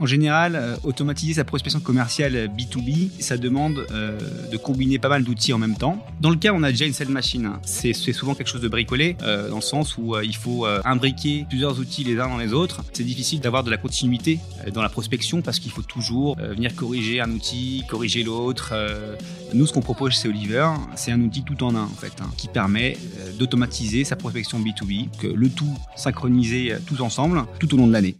en général, euh, automatiser sa prospection commerciale B2B, ça demande euh, de combiner pas mal d'outils en même temps. Dans le cas, on a déjà une sales machine. Hein. C'est souvent quelque chose de bricolé, euh, dans le sens où il faut imbriquer plusieurs outils les uns dans les autres. C'est difficile d'avoir de la continuité dans la prospection parce qu'il faut toujours venir corriger un outil, corriger l'autre. nous, ce qu'on propose chez Oliver, c'est un outil tout en un, en fait, hein, qui permet d'automatiser sa prospection B2B, que le tout synchronisé tous ensemble, tout au long de l'année.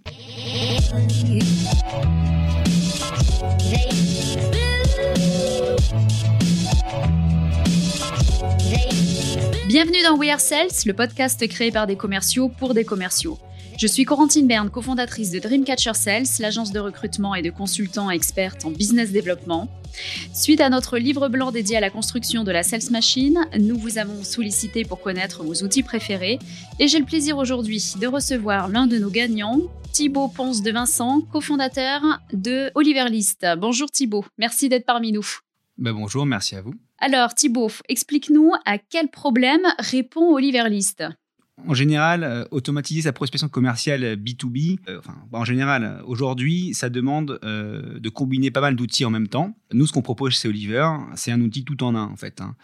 Bienvenue dans We Are Sales, le podcast créé par des commerciaux pour des commerciaux. Je suis Corentine Berne, cofondatrice de Dreamcatcher Sales, l'agence de recrutement et de consultants experts en business développement. Suite à notre livre blanc dédié à la construction de la Sales Machine, nous vous avons sollicité pour connaître vos outils préférés et j'ai le plaisir aujourd'hui de recevoir l'un de nos gagnants, Thibaut Ponce de Vincent, cofondateur de Oliver List. Bonjour Thibaut, merci d'être parmi nous. Ben bonjour, merci à vous. Alors Thibaut, explique-nous à quel problème répond Oliver List en général, euh, automatiser sa prospection commerciale B2B, euh, enfin, en général, aujourd'hui, ça demande euh, de combiner pas mal d'outils en même temps. Nous, ce qu'on propose chez Oliver, c'est un outil tout en un, en fait, hein,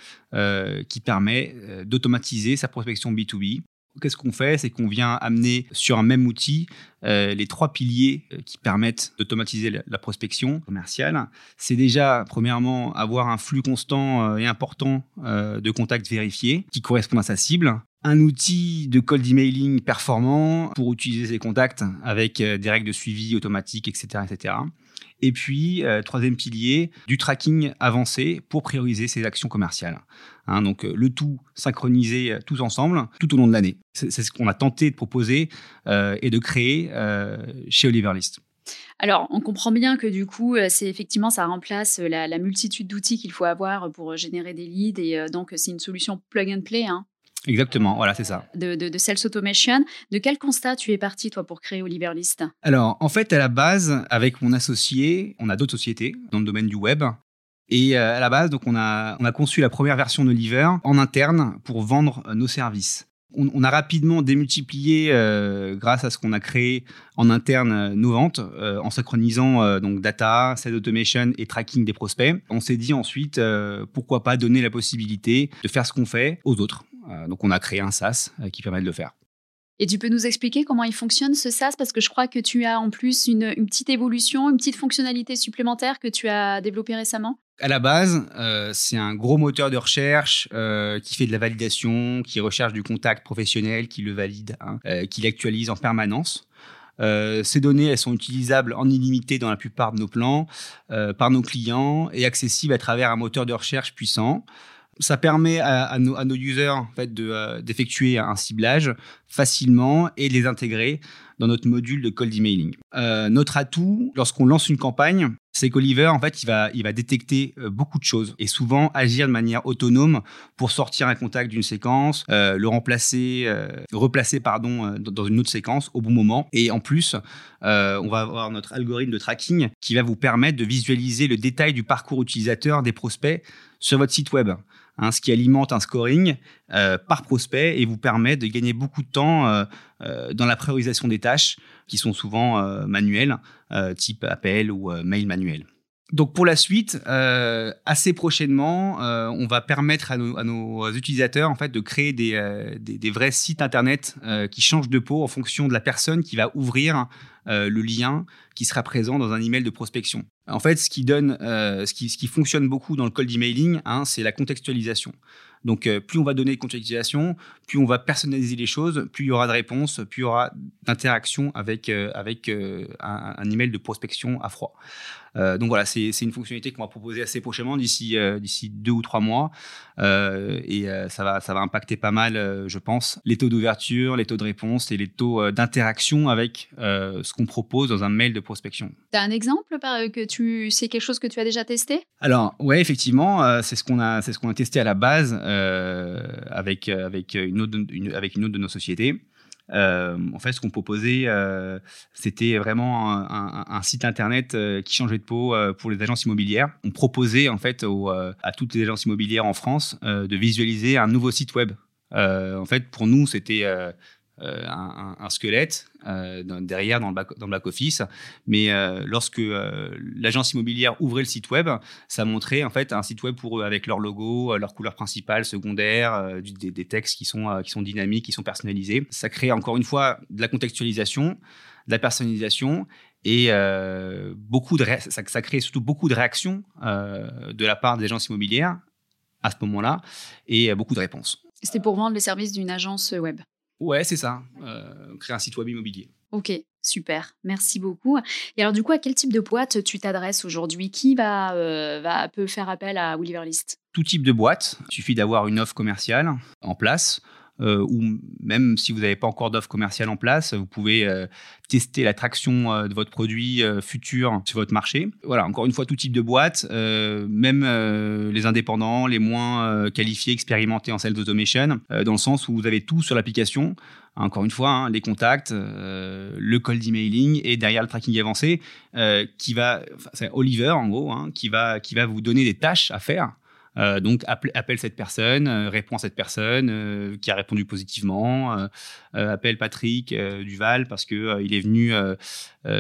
qui permet d'automatiser sa prospection B2B. Qu'est-ce qu'on fait? C'est qu'on vient amener sur un même outil les trois piliers qui permettent d'automatiser la, prospection commerciale. C'est déjà, premièrement, avoir un flux constant et important de contacts vérifiés qui correspondent à sa cible un outil de cold emailing performant pour utiliser ses contacts avec euh, des règles de suivi automatique, etc. etc. Et puis, euh, troisième pilier, du tracking avancé pour prioriser ses actions commerciales. Hein, donc, euh, le tout synchronisé tous ensemble tout au long de l'année. C'est ce qu'on a tenté de proposer et de créer chez Oliver List. Alors, on comprend bien que du coup, c'est effectivement, ça remplace la, multitude d'outils qu'il faut avoir pour générer des leads et donc c'est une solution plug and play. Hein. Exactement, voilà, c'est ça. De, de, Sales Automation. De quel constat tu es parti, toi, pour créer Oliver List? Alors, en fait, à la base, avec mon associé, on a d'autres sociétés dans le domaine du web. Et euh, à la base, donc, on a, on a conçu la première version d'Oliver en interne pour vendre euh, nos services. On, a rapidement démultiplié, euh, grâce à ce qu'on a créé en interne, nos ventes, en synchronisant donc data, sales automation et tracking des prospects. On s'est dit ensuite, pourquoi pas donner la possibilité de faire ce qu'on fait aux autres. Euh, donc on a créé un SaaS euh, qui permet de le faire. Et tu peux nous expliquer comment il fonctionne ce SaaS? Parce que je crois que tu as en plus une, petite évolution, une petite fonctionnalité supplémentaire que tu as développée récemment. À la base, euh, c'est un gros moteur de recherche qui fait de la validation, qui recherche du contact professionnel, qui le valide, hein, qui l'actualise en permanence. ces données, elles sont utilisables en illimité dans la plupart de nos plans, par nos clients et accessibles à travers un moteur de recherche puissant. Ça permet à, nos, users en euh, d'effectuer un ciblage facilement et de les intégrer dans notre module de cold emailing. Euh, notre atout, lorsqu'on lance une campagne, c'est qu'Oliver, en fait, il va, il va détecter euh, beaucoup de choses et souvent agir de manière autonome pour sortir un contact d'une séquence, le remplacer, replacer pardon, dans une autre séquence au bon moment. Et en plus, on va avoir notre algorithme de tracking qui va vous permettre de visualiser le détail du parcours utilisateur des prospects sur votre site web. Hein, ce qui alimente un scoring euh, par prospect et vous permet de gagner beaucoup de temps euh, euh, dans la priorisation des tâches qui sont souvent manuelles, type appel ou mail manuel. Donc pour la suite, assez prochainement, on va permettre à nos, utilisateurs en fait de créer des, des vrais sites internet qui changent de peau en fonction de la personne qui va ouvrir euh, le lien qui sera présent dans un email de prospection. En fait, ce qui donne, euh, ce, qui, fonctionne beaucoup dans le cold emailing, hein, c'est la contextualisation. Donc, euh, plus on va donner de contextualisation, plus on va personnaliser les choses, plus il y aura de réponses, plus il y aura d'interaction avec, avec un, un, email de prospection à froid. Euh, donc voilà, c'est une fonctionnalité qu'on va proposer assez prochainement, d'ici euh, d'ici deux ou trois mois. Euh, et ça, va, ça va impacter pas mal, je pense, les taux d'ouverture, les taux de réponse et les taux d'interaction avec ce qu'on propose dans un mail de prospection. Tu as un exemple que tu c'est quelque chose que tu as déjà testé? Alors ouais, effectivement, c'est ce qu'on a c'est ce qu'on a testé à la base avec avec une autre avec une autre de nos sociétés. Euh, en fait, ce qu'on proposait, euh, c'était vraiment un, site internet euh, qui changeait de peau pour les agences immobilières. On proposait en fait à toutes les agences immobilières en France de visualiser un nouveau site web. en fait, pour nous, c'était euh, un, squelette euh, derrière dans le, back, dans le office. Mais euh, lorsque l'agence immobilière ouvrait le site web, ça montrait en fait un site web pour eux avec leur logo, leur couleur principale, secondaire, des, textes qui sont, qui sont dynamiques, qui sont personnalisés. Ça crée encore une fois de la contextualisation, de la personnalisation et beaucoup de ça, crée surtout beaucoup de réactions de la part des agences immobilières à ce moment-là et beaucoup de réponses. C'était pour vendre les services d'une agence web. Ouais, c'est ça. Euh, créer un site web immobilier. Ok, super. Merci beaucoup. Et alors, du coup, à quel type de boîte tu t'adresses aujourd'hui? Qui va, euh, va, peut faire appel à Williver List Tout type de boîte. Il suffit d'avoir une offre commerciale en place. Euh, ou même si vous n'avez pas encore d'offre commerciale en place, vous pouvez euh, tester l'attraction euh, de votre produit futur sur votre marché. Voilà, encore une fois, tout type de boîte, même les indépendants, les moins qualifiés, expérimentés en sales automation, dans le sens où vous avez tout sur l'application. Encore une fois, hein, les contacts, le cold emailing et derrière le tracking avancé, qui va, c'est Oliver en gros, hein, qui va qui va vous donner des tâches à faire euh, donc appelle, cette personne, euh, répond à cette personne euh, qui a répondu positivement, appelle Patrick Duval parce que il est venu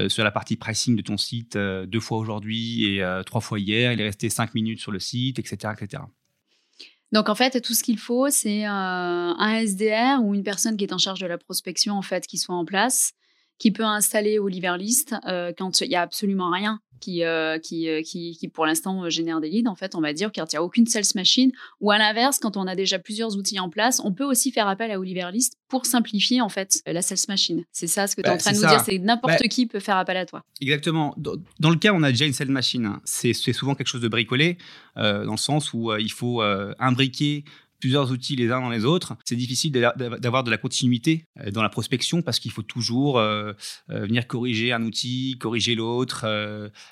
sur la partie pricing de ton site deux fois aujourd'hui et trois fois hier. Il est resté cinq minutes sur le site, etc., etc. Donc en fait, tout ce qu'il faut, c'est un SDR ou une personne qui est en charge de la prospection en fait qui soit en place, qui peut installer Oliver List quand il y a absolument rien qui, euh, qui, euh, qui, qui, pour l'instant euh, génère des leads, en fait, on va dire qu'il n'y a aucune sales machine. Ou à l'inverse, quand on a déjà plusieurs outils en place, on peut aussi faire appel à Oliver List pour simplifier en fait la sales machine. C'est ça ce que tu es bah, en train de nous dire, c'est n'importe bah, qui peut faire appel à toi. Exactement. Dans, le cas où on a déjà une sales machine, hein, c'est souvent quelque chose de bricolé, dans le sens où il faut imbriquer plusieurs outils les uns dans les autres, c'est difficile d'avoir de la continuité euh, dans la prospection parce qu'il faut toujours euh, euh, venir corriger un outil, corriger l'autre,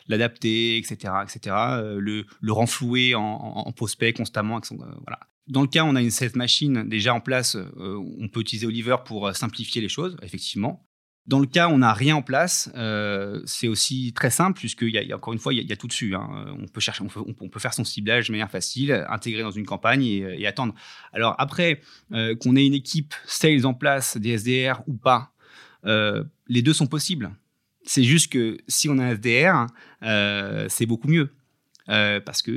l'adapter, etc., etc., le, renflouer en, prospect constamment. Dans le cas, on a une sales machine déjà en place, on peut utiliser Oliver pour simplifier les choses, effectivement. Dans le cas où on n'a rien en place, euh, c'est aussi très simple, puisqu'il y, a encore une fois, il y, a tout dessus. Hein. On, peut chercher, on peut, faire son ciblage de manière facile, intégrer dans une campagne et, attendre. Alors après, euh, qu'on ait une équipe sales en place, des SDR ou pas, euh, les deux sont possibles. C'est juste que si on a un SDR, c'est beaucoup mieux. parce que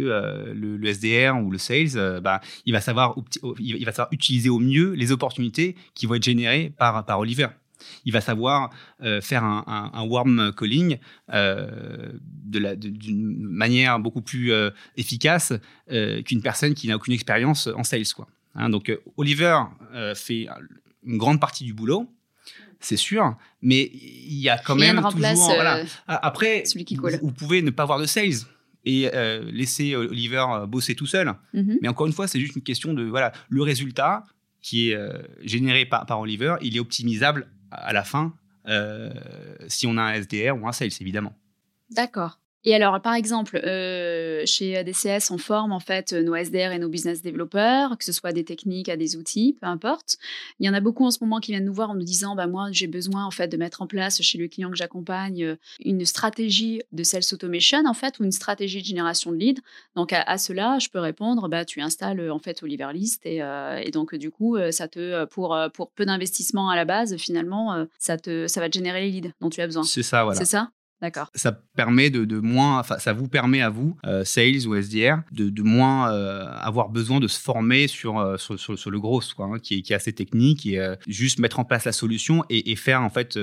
le, SDR ou le sales, bah, il, va savoir, utiliser au mieux les opportunités qui vont être générées par Oliver il va savoir euh, faire un, warm calling euh, d'une manière beaucoup plus euh, efficace qu'une personne qui n'a aucune expérience en sales. Quoi. Hein, donc Oliver fait une grande partie du boulot, c'est sûr, mais il y a quand même toujours. Après, Vous, pouvez ne pas avoir de sales et laisser Oliver bosser tout seul. Mm-hmm. Mais encore une fois, c'est juste une question de voilà le résultat qui est généré par, par Oliver, il est optimisable à la fin euh, si on a un SDR ou un sales, évidemment. D'accord. Et alors, par exemple, euh, chez DCS, on forme en fait nos SDR et nos business développeurs, que ce soit des techniques à des outils, peu importe. Il y en a beaucoup en ce moment qui viennent nous voir en nous disant, bah moi, j'ai besoin en fait de mettre en place chez le client que j'accompagne euh, une stratégie de sales automation en fait ou une stratégie de génération de leads. Donc à, cela, je peux répondre, bah tu installes en fait Oliver List et, euh, et donc du coup, ça te pour pour peu d'investissement à la base, finalement, ça te ça va te générer les leads dont tu as besoin. C'est ça, voilà. C'est ça? D'accord. Ça permet de, moins, enfin, ça vous permet à vous, euh, sales ou SDR, de, moins euh, avoir besoin de se former sur, euh, sur, le gros, quoi, hein, qui, est, qui, est, assez technique et juste mettre en place la solution et, faire en fait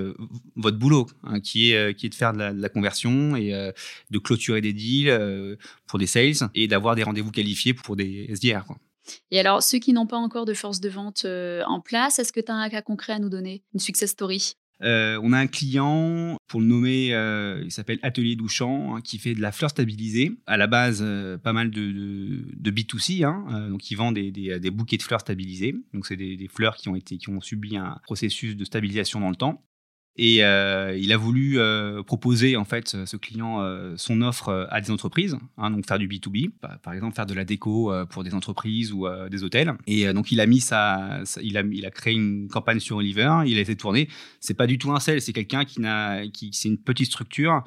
votre boulot, hein, qui, est, qui est de faire de la, conversion et de clôturer des deals pour des sales et d'avoir des rendez-vous qualifiés pour des SDR. Quoi. Et alors, ceux qui n'ont pas encore de force de vente en place, est-ce que tu as un cas concret à nous donner? Une success story? Euh, on a un client, pour le nommer, euh, il s'appelle Atelier Douchamp, hein, qui fait de la fleur stabilisée. À la base, euh, pas mal de, B2C, hein, donc ils vendent des, bouquets de fleurs stabilisés. Donc c'est des, fleurs qui ont, été, qui ont subi un processus de stabilisation dans le temps. Et euh, il a voulu euh, proposer en fait ce client euh, son offre à des entreprises, hein, donc faire du B2B, par exemple faire de la déco pour des entreprises ou des hôtels. Et donc il a mis sa, il a il a créé une campagne sur Oliver, il a été tourné. C'est pas du tout un sel, c'est quelqu'un qui n'a qui c'est une petite structure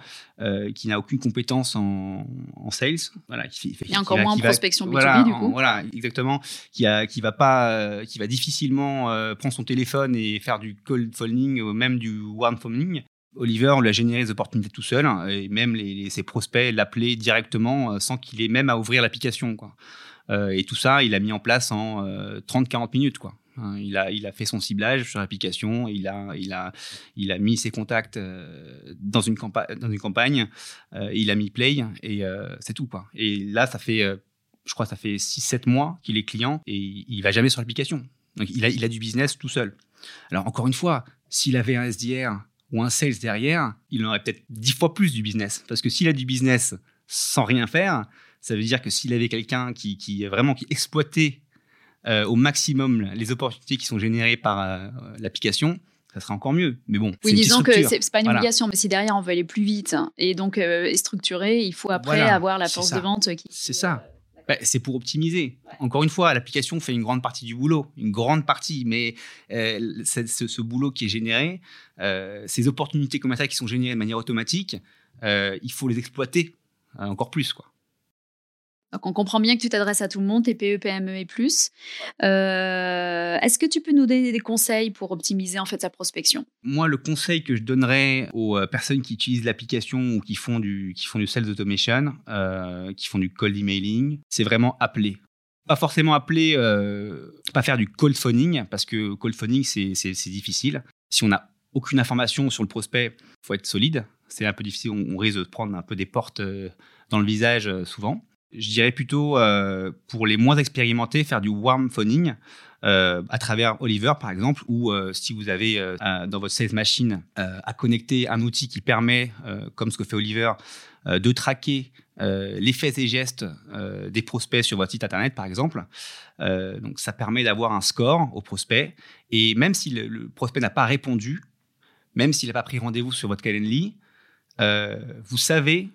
qui n'a aucune compétence en, en sales, voilà, qui, fait, il y a encore moins en prospection B2B du coup. Voilà, exactement, qui a qui va pas qui va difficilement prendre son téléphone et faire du cold calling ou même du warm. Oliver, on l'a généré des opportunités tout seul, hein, et même ses prospects l'appelaient directement euh, sans qu'il ait même à ouvrir l'application. Euh, et tout ça, il a mis en place en 30-40 euh, minutes. Quoi. Hein, il, a, il a fait son ciblage sur l'application, il a, il, a, il a mis ses contacts dans, une dans une campagne, il a mis play, et c'est tout. Quoi. Et là, ça fait, je crois, ça fait 6-7 mois qu'il est client, et il va jamais sur l'application. Il a, il a du business tout seul. Alors encore une fois, s'il avait un SDR ou un sales derrière, il en aurait peut-être dix fois plus du business. Parce que s'il a du business sans rien faire, ça veut dire que s'il avait quelqu'un qui, qui vraiment qui exploitait euh, au maximum les opportunités qui sont générées par euh, l'application, ça serait encore mieux. Mais bon, oui, disons que c'est pas une obligation, mais si derrière on veut aller plus vite et donc euh, structurer, il faut après avoir la force de vente qui. C'est ça. Bah, c'est pour optimiser. Encore une fois, l'application fait une grande partie du boulot, une grande partie, mais euh, ce, boulot qui est généré, euh, ces opportunités commerciales qui sont générées de manière automatique, euh, il faut les exploiter encore plus. Quoi. Donc on comprend bien que tu t'adresses à tout le monde, TPE, PME et plus. Euh, est-ce que tu peux nous donner des conseils pour optimiser en fait sa prospection? Moi, le conseil que je donnerais aux euh, personnes qui utilisent l'application ou qui font du qui font du sales automation, euh, qui font du cold emailing, c'est vraiment appeler. Pas forcément appeler, pas faire du cold phoning parce que cold phoning c'est difficile. Si on n'a aucune information sur le prospect, faut être solide. C'est un peu difficile, on, on risque de prendre un peu des portes dans le visage souvent je dirais plutôt euh, pour les moins expérimentés, faire du warm phoning euh, à travers Oliver par exemple, ou euh, si vous avez dans votre sales machine à connecter un outil qui permet, comme ce que fait Oliver, de traquer les faits et gestes des prospects sur votre site internet par exemple. donc ça permet d'avoir un score au prospect et même si le, prospect n'a pas répondu, même s'il n'a pas pris rendez-vous sur votre Calendly, vous savez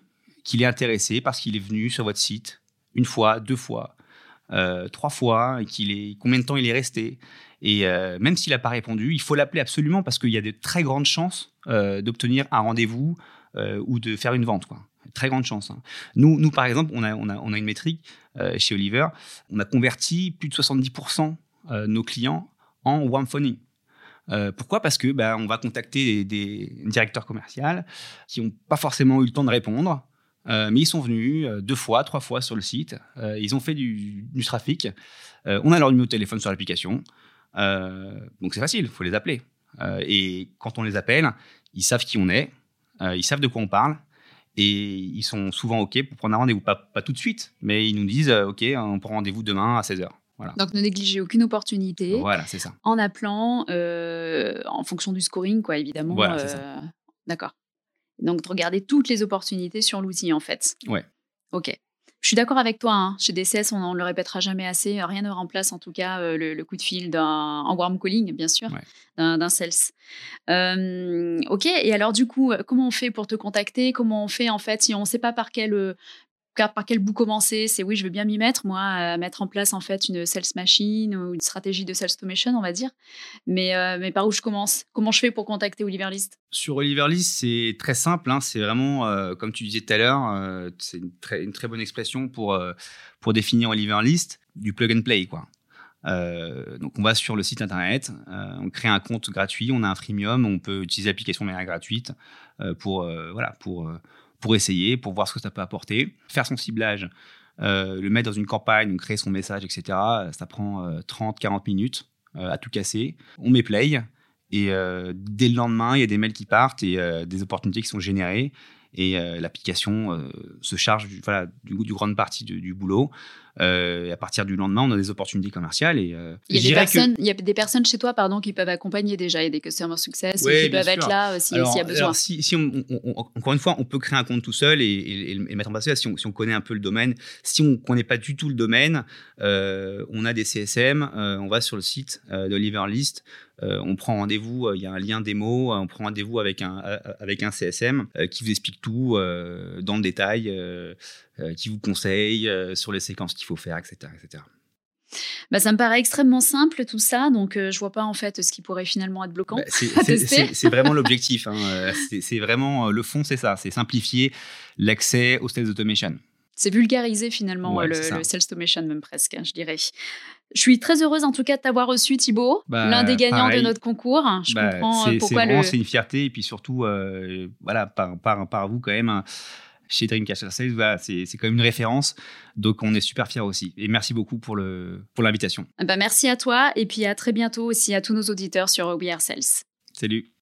qu'il est intéressé parce qu'il est venu sur votre site une fois, deux fois, euh, trois fois, et qu'il est combien de temps il est resté. Et euh, même s'il n'a pas répondu, il faut l'appeler absolument parce qu'il y a de très grandes chances euh, d'obtenir un rendez-vous ou de faire une vente. Très grande chance. Hein. Nous, nous, par exemple, on a, on a, on a une métrique chez Oliver. On a converti plus de 70% de nos clients en warm phoning. pourquoi? Parce que bah, on va contacter des, des directeurs commerciaux qui n'ont pas forcément eu le temps de répondre, euh, mais ils sont venus euh, deux fois, trois fois sur le site. Euh, ils ont fait du, trafic. on a leur numéro de téléphone sur l'application. donc c'est facile, il faut les appeler. et quand on les appelle, ils savent qui on est, ils savent de quoi on parle. Et ils sont souvent OK pour prendre un rendez-vous. Pas, pas, tout de suite, mais ils nous disent OK, on prend rendez-vous demain à 16h. Voilà. Donc ne négligez aucune opportunité. Voilà, c'est ça. En appelant, en fonction du scoring, quoi, évidemment. Voilà, D'accord. Donc, de regarder toutes les opportunités sur l'outil, en fait. Ouais. OK. Je suis d'accord avec toi. Hein. Chez DCS, on ne le répétera jamais assez. Rien ne remplace, en tout cas, euh, le, coup de fil d'un en warm calling, bien sûr, d'un sales. Euh, ok. Et alors, du coup, comment on fait pour te contacter? Comment on fait, en fait, si on ne sait pas par quel par quel bout commencer C'est oui, je veux bien m'y mettre, moi, à mettre en place en fait une sales machine ou une stratégie de sales automation, on va dire. Mais, euh, mais par où je commence? Comment je fais pour contacter Oliver List? Sur Oliver List, c'est très simple. Hein. c'est vraiment, euh, comme tu disais tout à l'heure, euh, c'est une très, bonne expression pour, pour définir Oliver List, du plug and play. quoi. donc on va sur le site internet, on crée un compte gratuit, on a un freemium, on peut utiliser l'application de manière gratuite pour voilà pour pour essayer, pour voir ce que ça peut apporter, faire son ciblage, euh, le mettre dans une campagne, créer son message, etc. Ça prend 30-40 euh, minutes euh, à tout casser. On met play et dès le lendemain, il y a des mails qui partent et des opportunités qui sont générées et l'application se charge du, voilà, du, du grande partie du, boulot. Euh, et à partir du lendemain, on a des opportunités commerciales. Et, euh, il, y a des que- personnes, il y a des personnes chez toi pardon, qui peuvent accompagner déjà. Il y a des customer success Ouais, qui peuvent être là euh, si- s'il y a besoin. alors, si, si on, on- on- encore une fois, on peut créer un compte tout seul et, et- et le mettre en place si on, si on connaît un peu le domaine. Si on ne connaît pas du tout le domaine, euh, on a des CSM, on va sur le site de Liverlist, euh, on prend rendez-vous, euh, il y a un lien démo, euh, on prend rendez-vous avec un, avec un CSM qui vous explique tout dans le détail, qui vous conseille euh, sur les séquences qu'il faut faire, etc. etc. Bah, ça me paraît extrêmement simple tout ça, donc euh, je vois pas en fait ce qui pourrait finalement être bloquant. Bah, c'est- c'est- c'est c'est vraiment l'objectif. hein. Euh, C'est c'est vraiment euh, le fond, c'est ça, c'est simplifier l'accès au sales automation. C'est vulgariser finalement Ouais, euh, le, c'est sales automation même presque, hein, je dirais. Je suis très heureuse en tout cas de t'avoir reçu Thibaut, Bah, l'un des gagnants pareil. de notre concours. Je Bah, comprends euh, c'est- c'est pourquoi vraiment, le... c'est une fierté et puis surtout euh, voilà par, par, par vous quand même hein, chez Dreamcatcher. Sales voilà, c'est quand même une référence. Donc on est super fiers aussi. Et merci beaucoup pour le pour l'invitation. Bah, merci à toi et puis à très bientôt aussi à tous nos auditeurs sur We Are Sales. salut